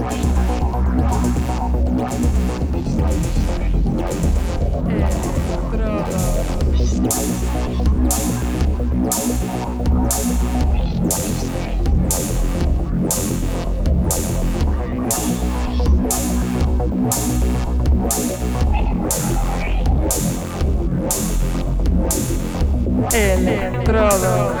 Estrada. Electrodos.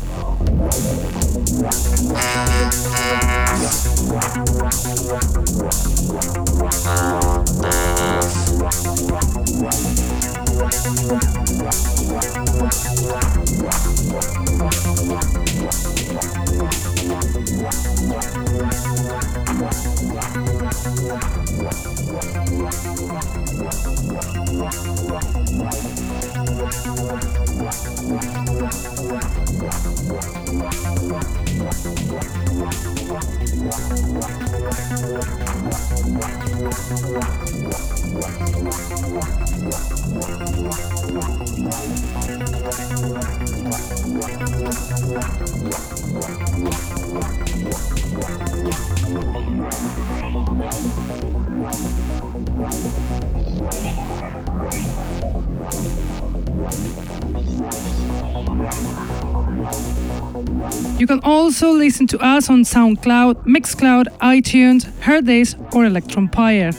Listen to us on SoundCloud, Mixcloud, iTunes, Hearthis, or Electronpire.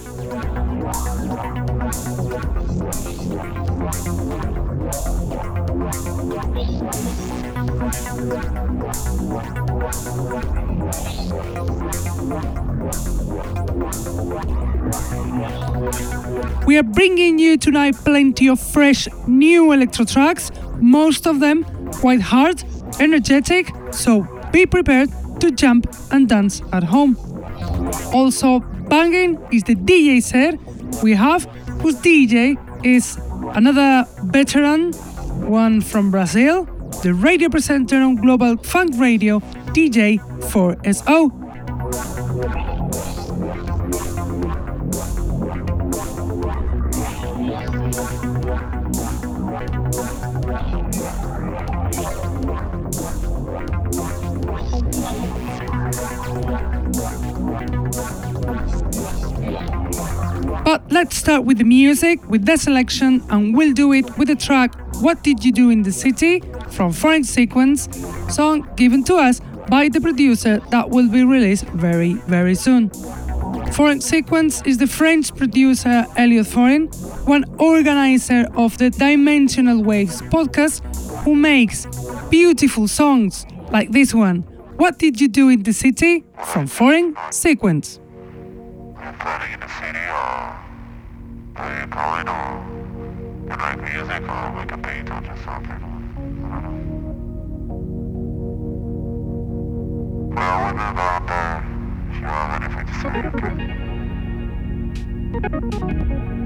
We are bringing you tonight plenty of fresh new electro tracks, most of them quite hard, energetic, so be prepared to jump and dance at home. Also, banging is the DJ set we have, whose DJ is another veteran, one from Brazil, the radio presenter on Global Funk Radio, DJ 4SO. Start with the music, with the selection, and we'll do it with the track What Did You Do in the City from Foreign Sequence, song given to us by the producer that will be released very, very soon. Foreign Sequence is the French producer Elliot Foreign, one organizer of the Dimensional Waves podcast, who makes beautiful songs like this one. What did you do in the city? From Foreign Sequence. Corridor. You like music or like a Beatles or something? I don't know. Well, when they're out there, if you have anything to say, okay?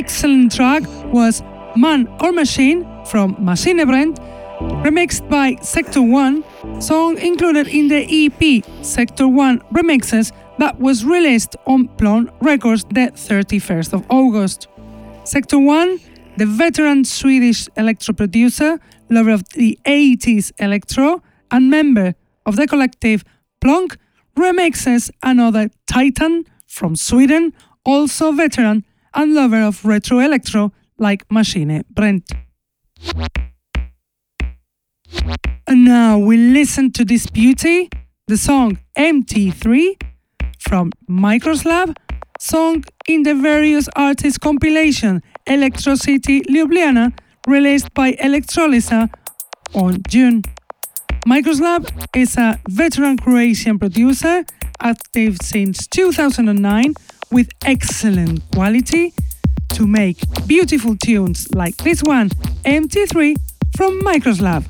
Excellent track was Man or Machine from Machine Maschinebrennt, remixed by Sector 1, song included in the EP Sector 1 Remixes that was released on Plon Records the 31st of August. Sector 1, the veteran Swedish electro producer, lover of the 80s electro, and member of the collective Plonk, remixes another Titan from Sweden, also veteran and lover of retro electro like Machine Brent. And now we listen to this beauty, the song MT3 from Microslab, song in the various artists compilation Electro City Ljubljana, released by Electrolisa on June. Microslab is a veteran Croatian producer, active since 2009 with excellent quality to make beautiful tunes like this one, MT3 from Microslab.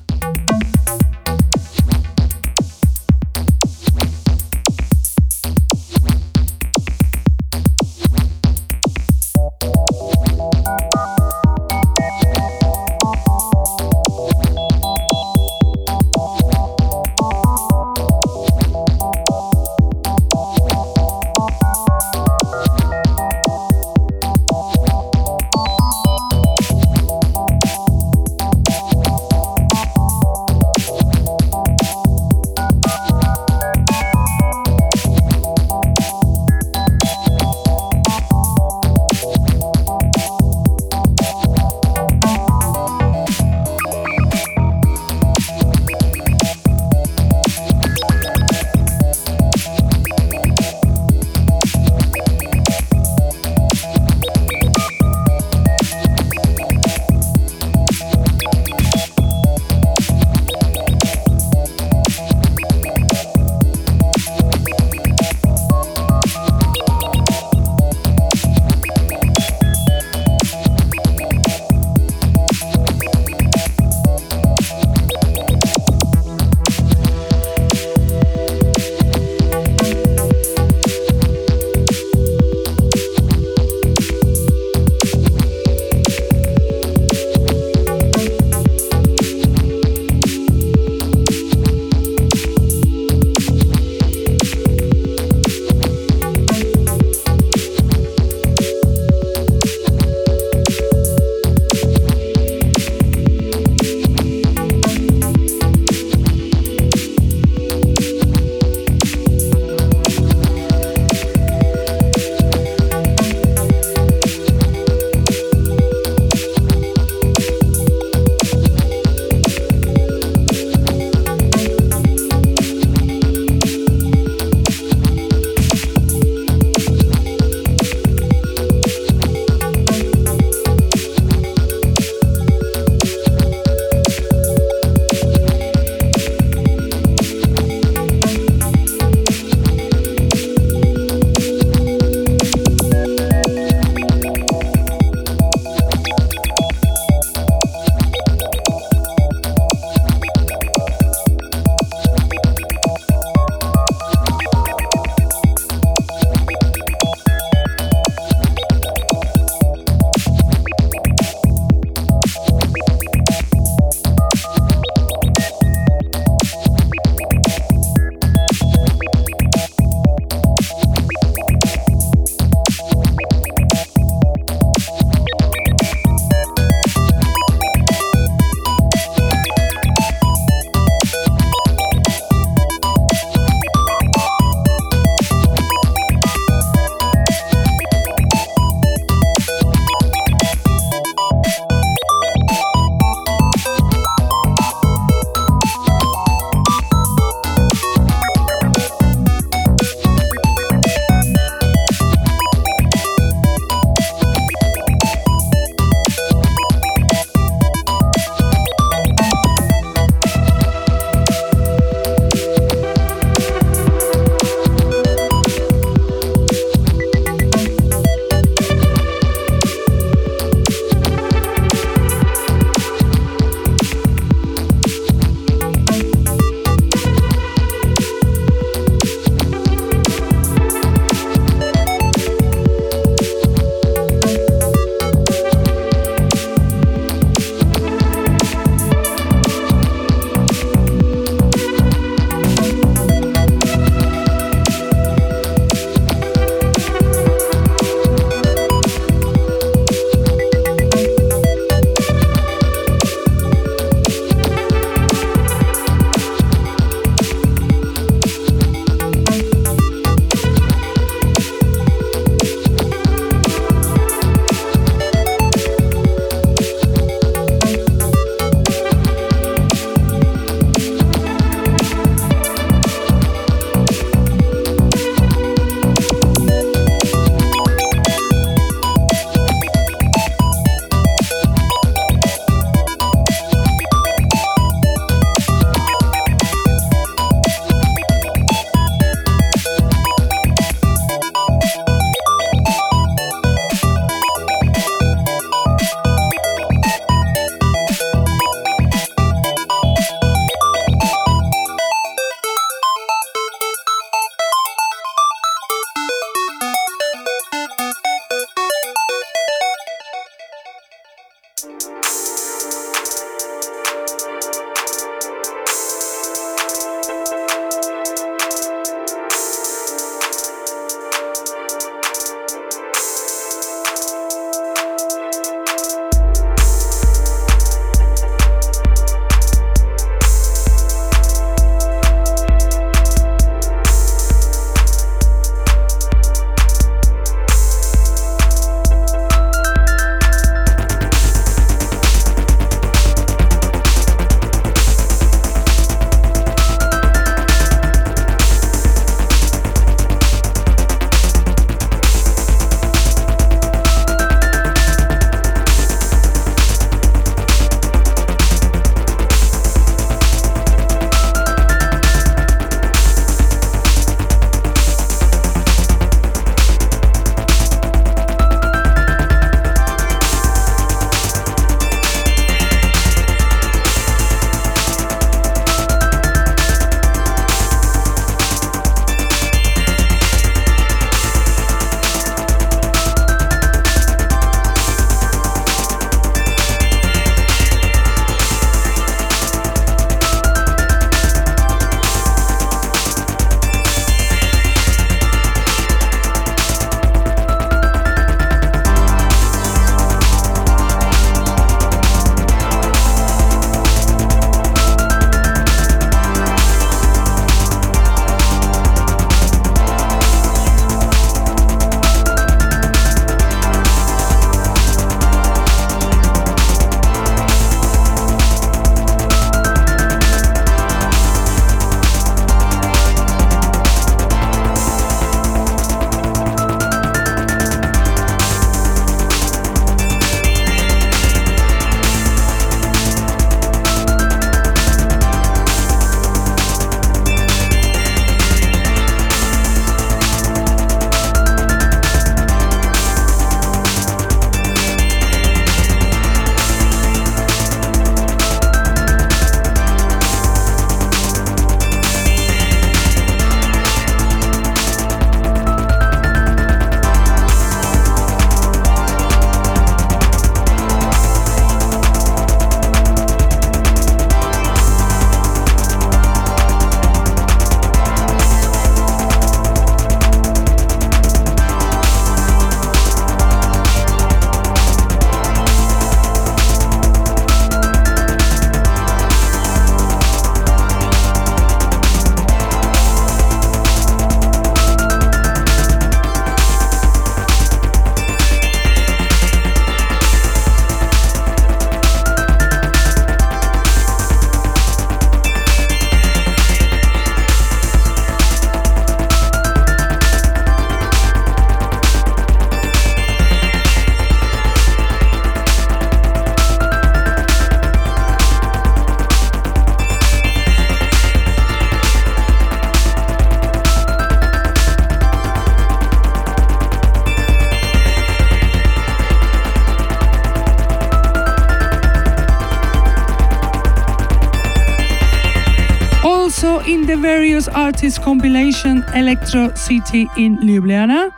Artists compilation Electro City in Ljubljana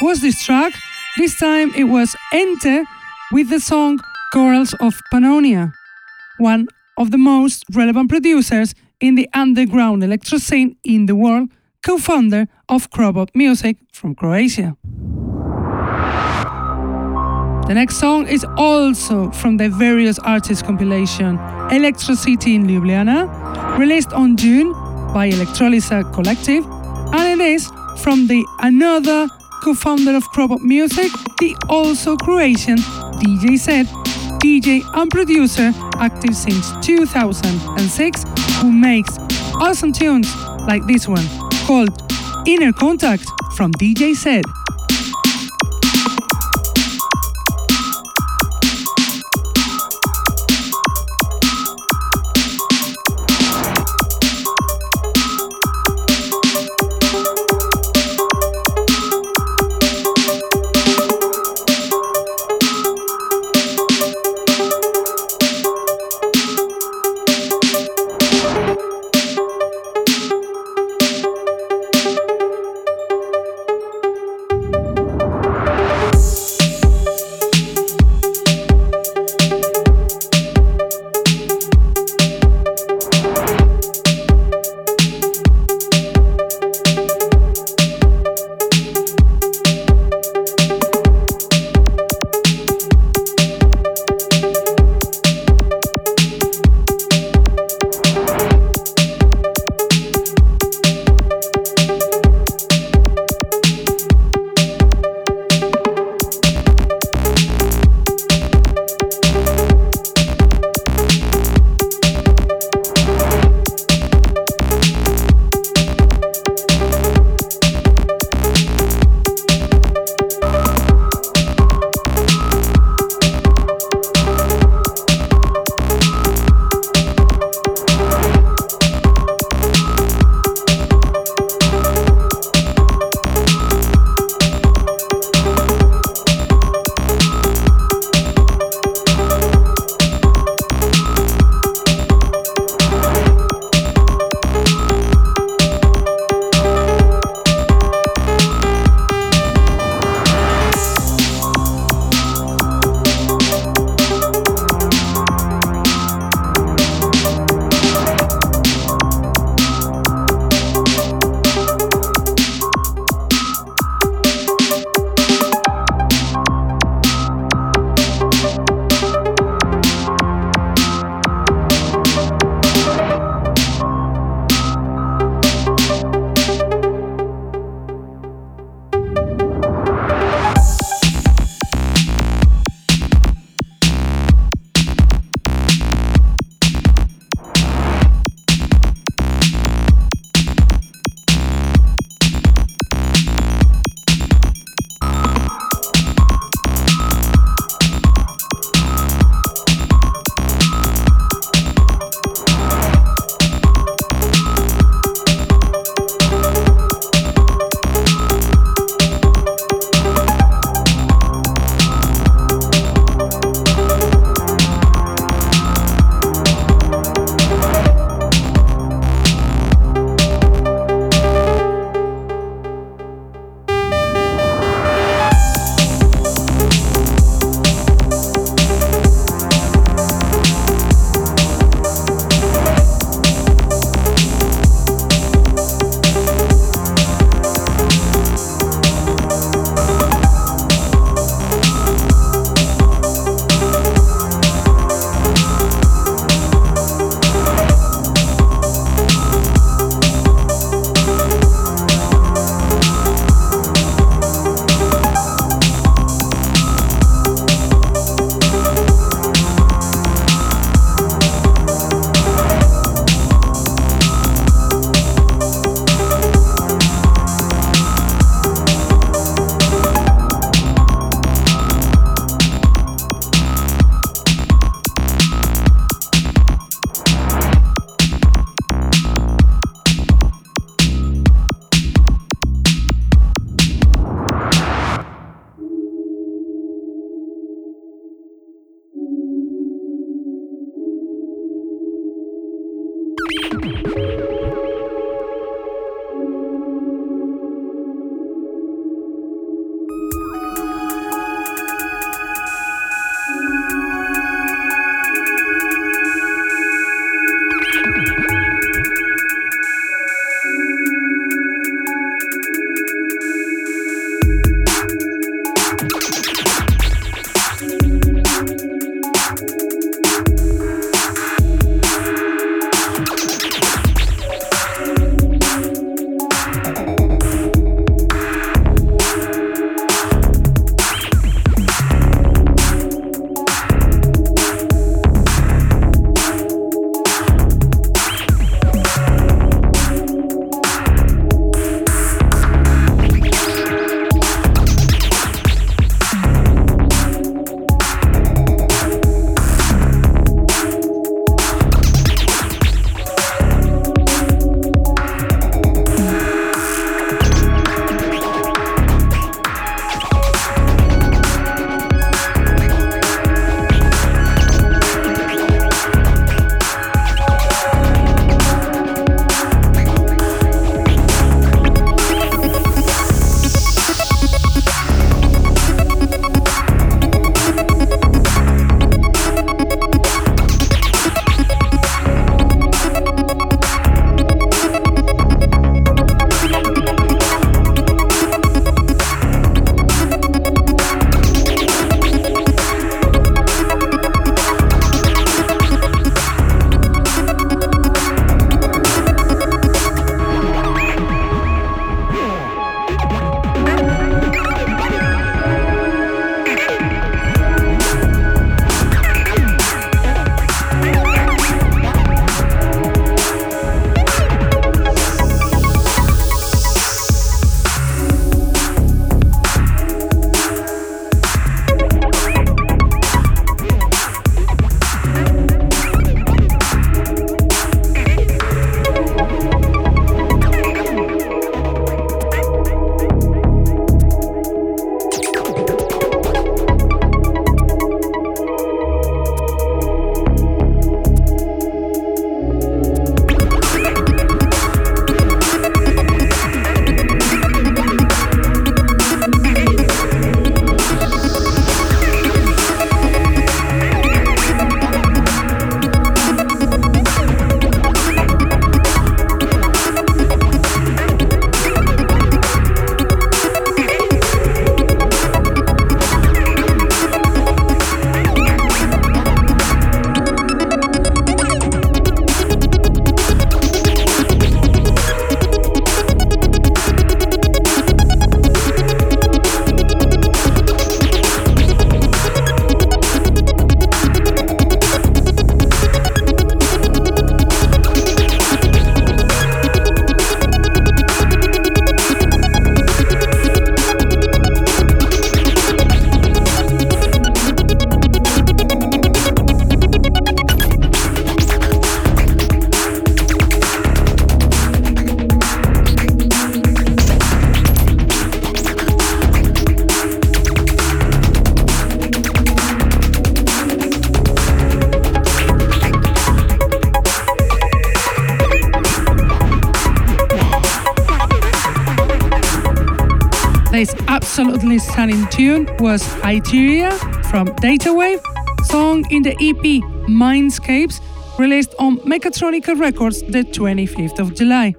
was this track. This time it was Ente with the song Girls of Pannonia, one of the most relevant producers in the underground electro scene in the world, co founder of Krobot Music from Croatia. The next song is also from the various artists compilation Electro City in Ljubljana, released on June by Electrolysa Collective, and it is from the another co-founder of Krobot Music, the also Croatian DJ Set, DJ and producer active since 2006, who makes awesome tunes like this one called Inner Contact from DJ Set. Was Hyteria from Datawave, song in the EP Mindscapes, released on Mechatronica Records the 25th of July.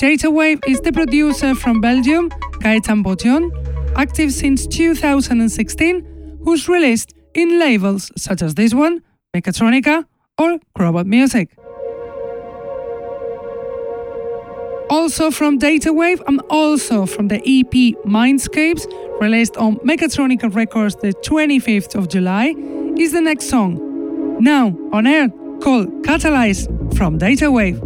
Datawave is the producer from Belgium, Gaetan Botion, active since 2016, who's released in labels such as this one, Mechatronica, or Crobot Music. Also from Datawave and also from the EP Mindscapes, released on Mechatronica Records the 25th of July, is the next song. Now on air called Catalyze from Datawave. after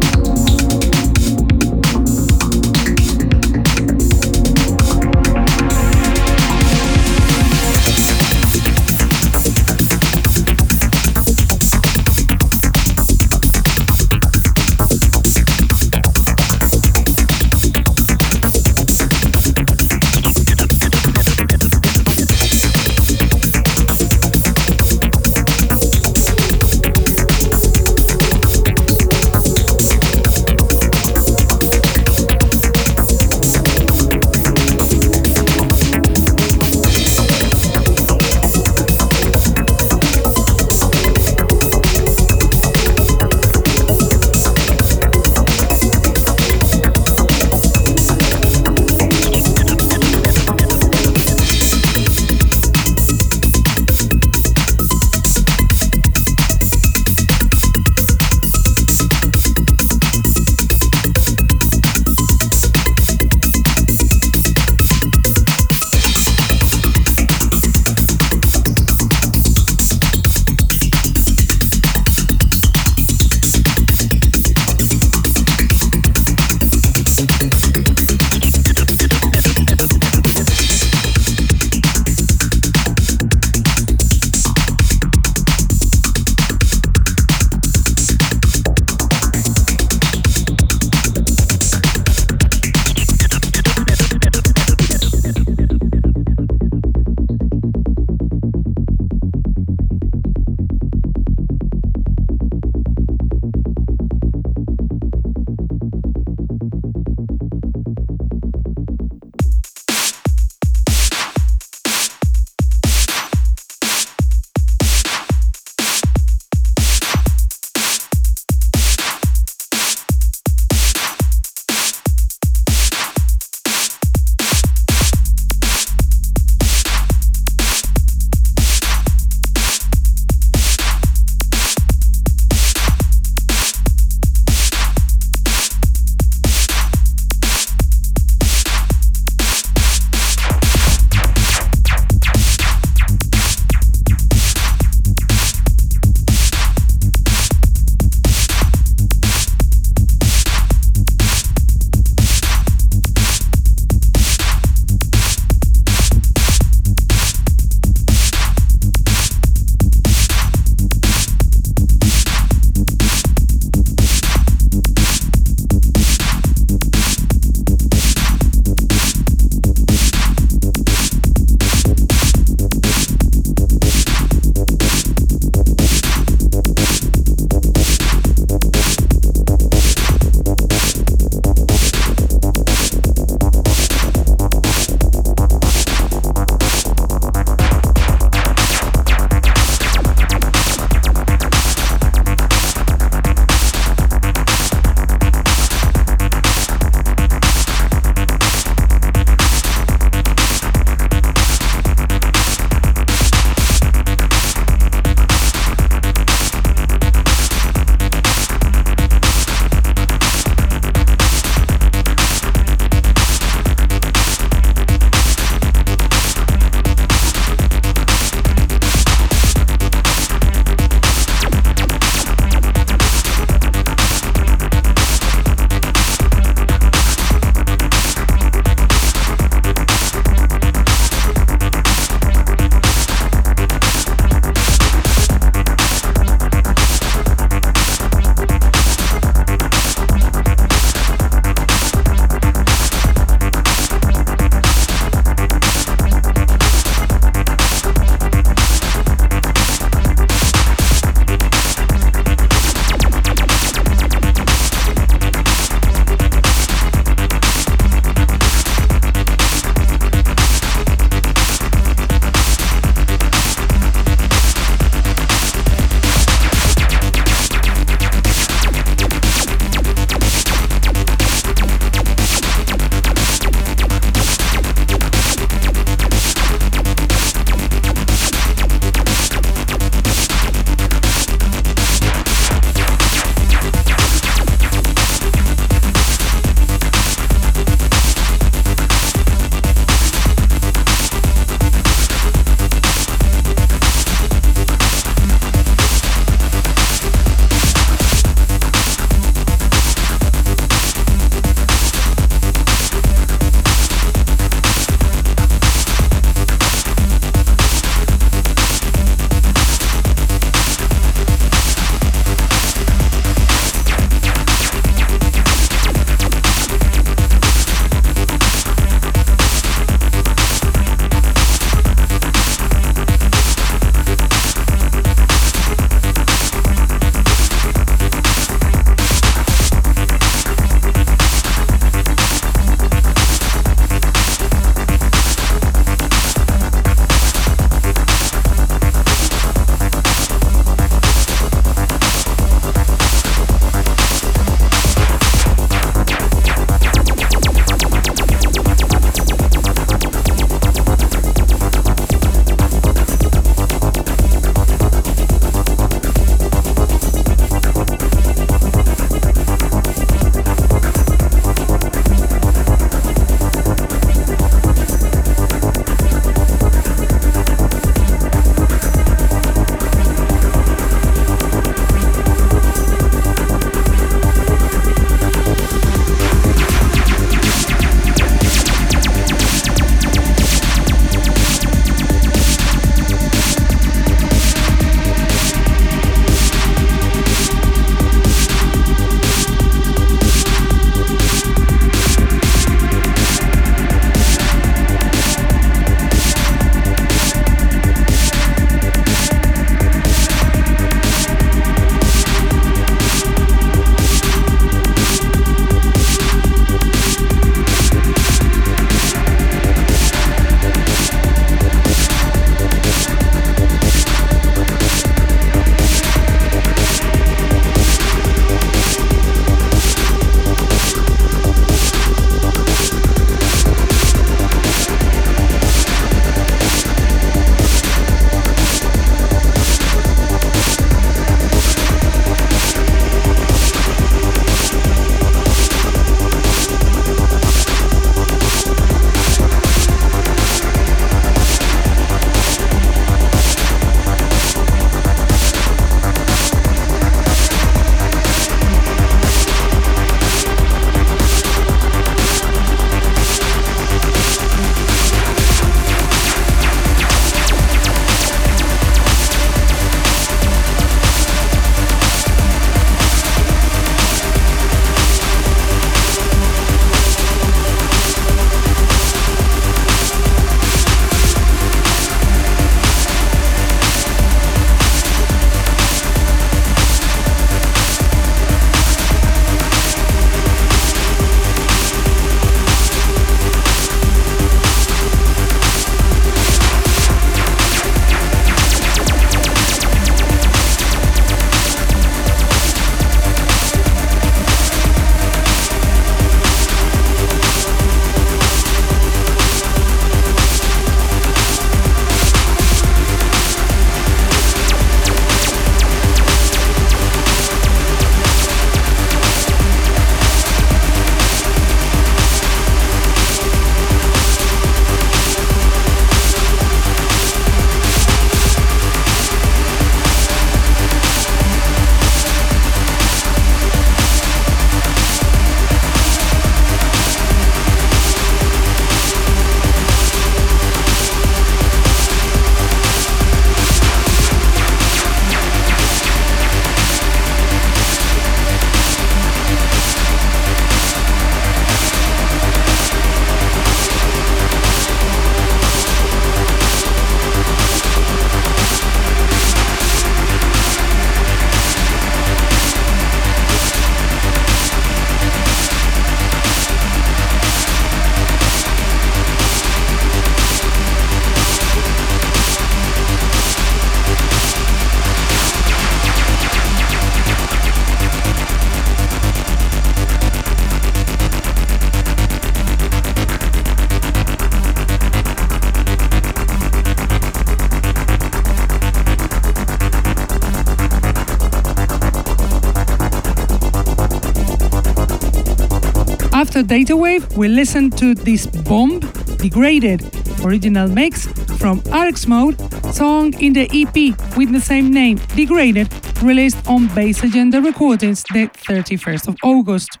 Data Wave, we listened to this bomb, Degraded, original mix from RX Mode, song in the EP with the same name, Degraded, released on Bass Agenda Recordings the 31st of August.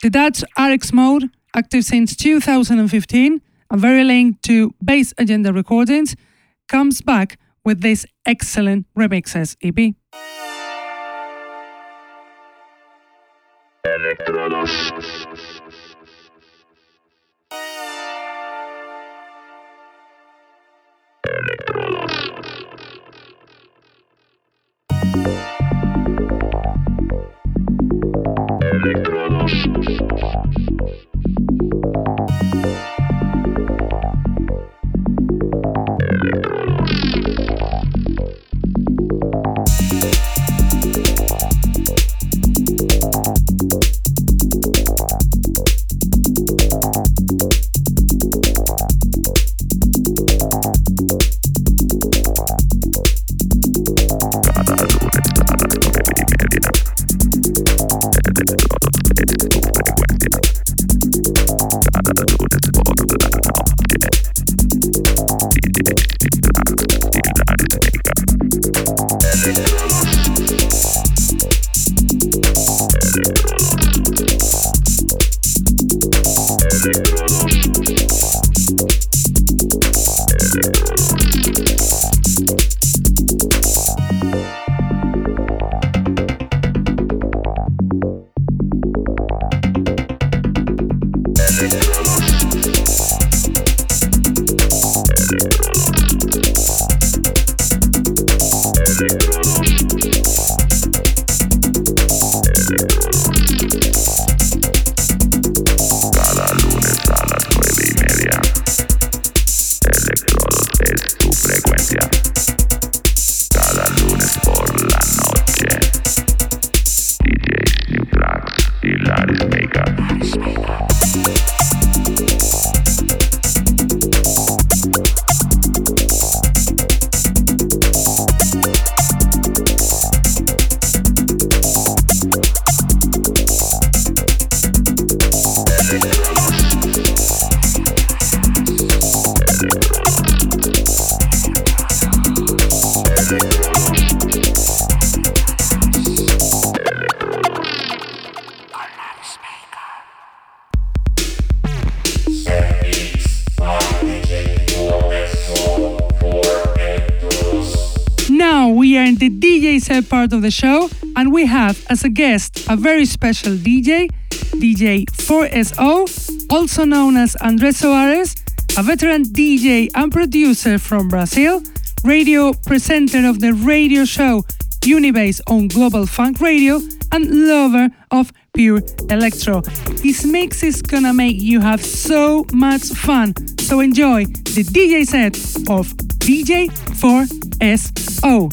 The Dutch RX Mode, active since 2015 and very linked to Bass Agenda Recordings, comes back with this excellent remixes EP. Part of the show, and we have as a guest a very special DJ, DJ 4SO, also known as Andres Soares, a veteran DJ and producer from Brazil, radio presenter of the radio show Unibase on Global Funk Radio, and lover of pure electro. His mix is gonna make you have so much fun, so enjoy the DJ set of DJ 4SO.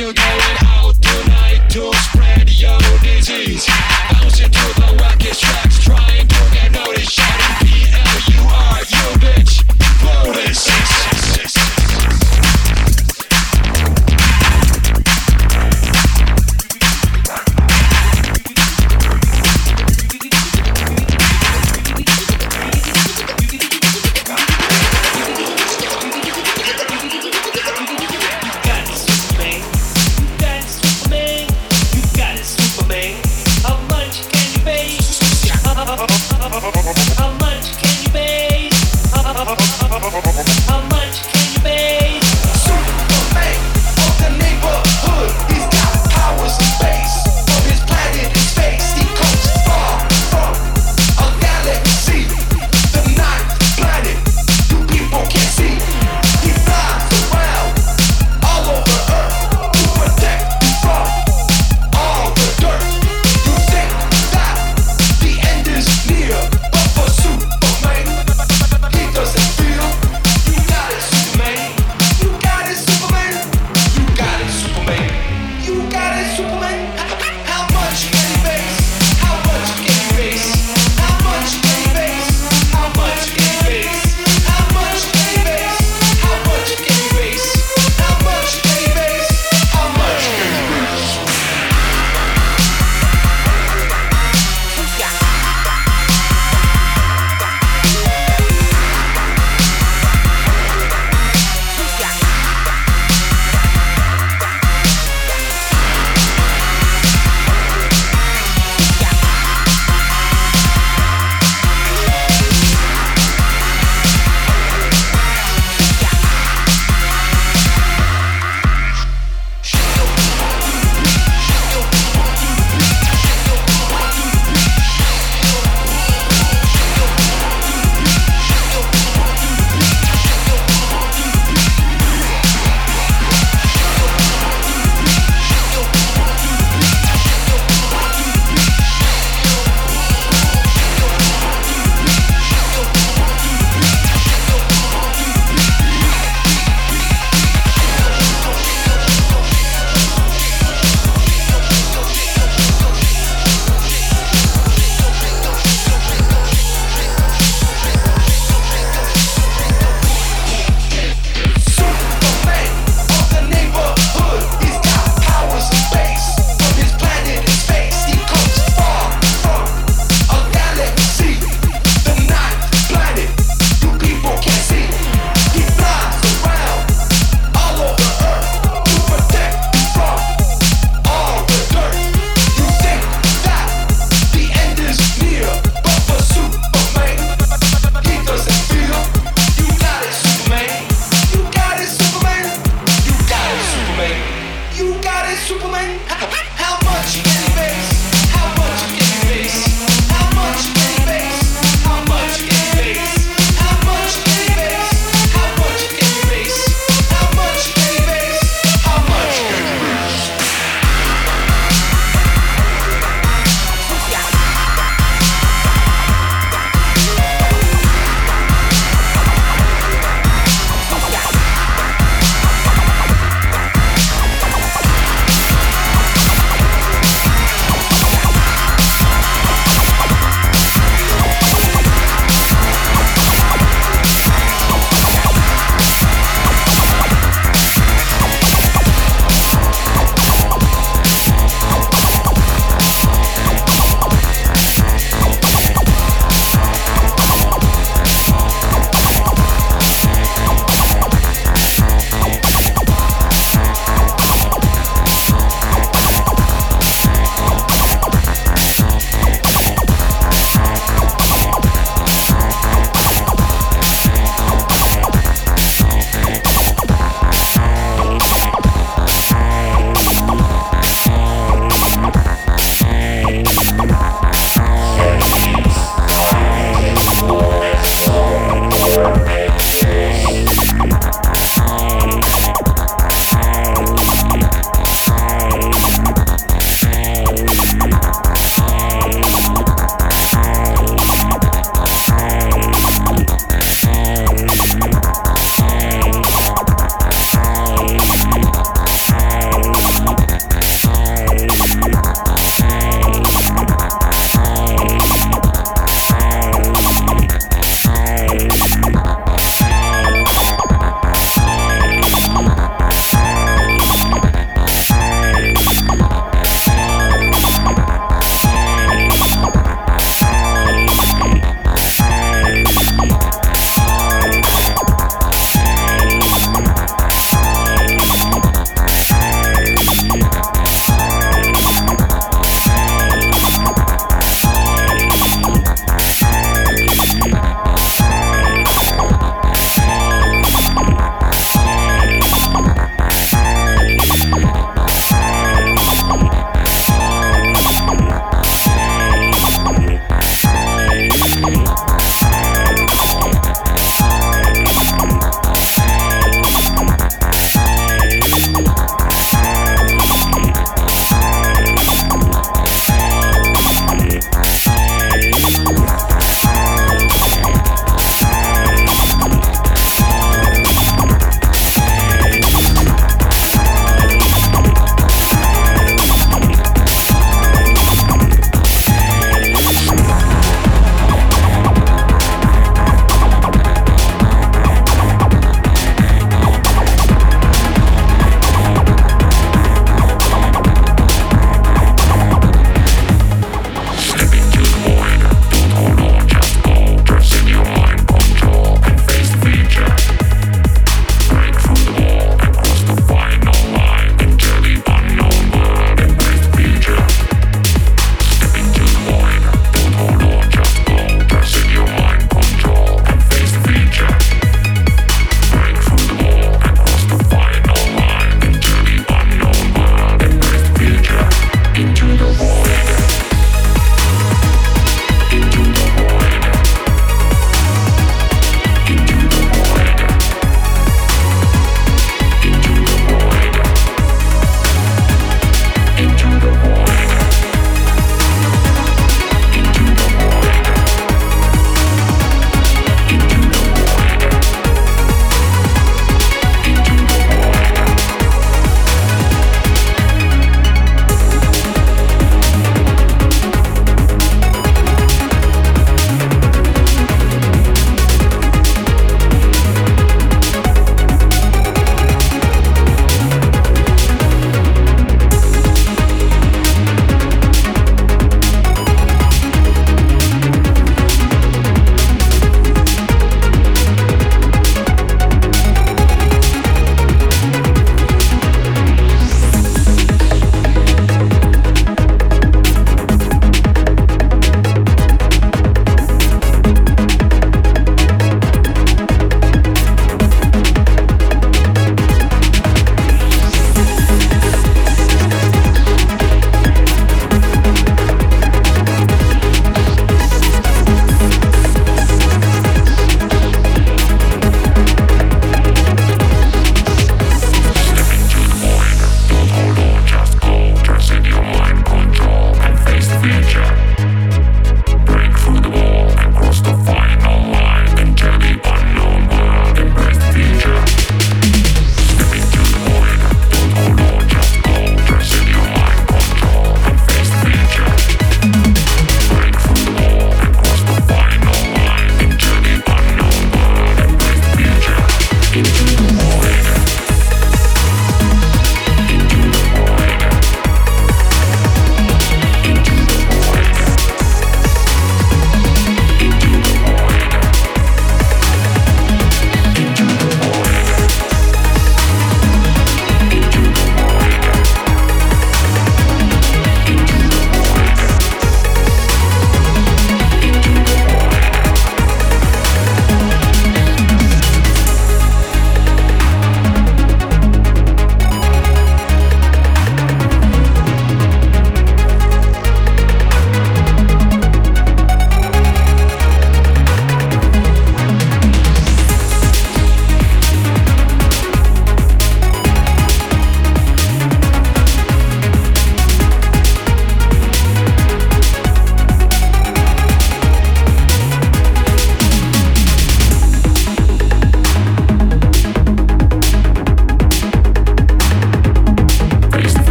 you go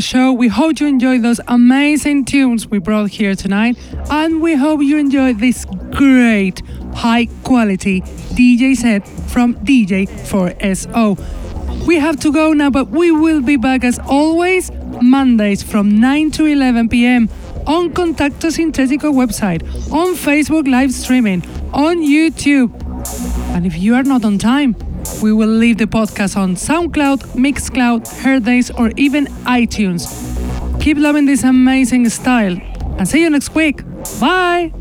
the show. We hope you enjoyed those amazing tunes we brought here tonight. And we hope you enjoyed this great, high quality DJ set from DJ 4SO. We have to go now, but we will be back as always Mondays from 9 to 11 p.m. on Contacto Sintetico website, on Facebook live streaming, on YouTube. And if you are not on time, we will leave the podcast on SoundCloud, Mixcloud, Hearthis, or even iTunes. Keep loving this amazing style and see you next week. Bye!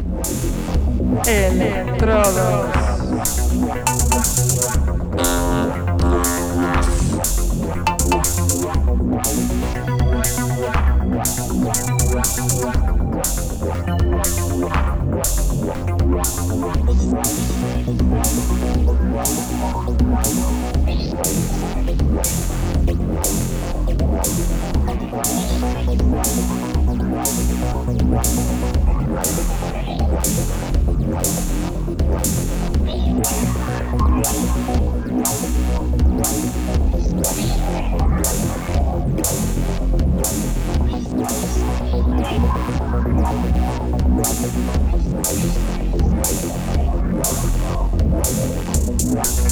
Thank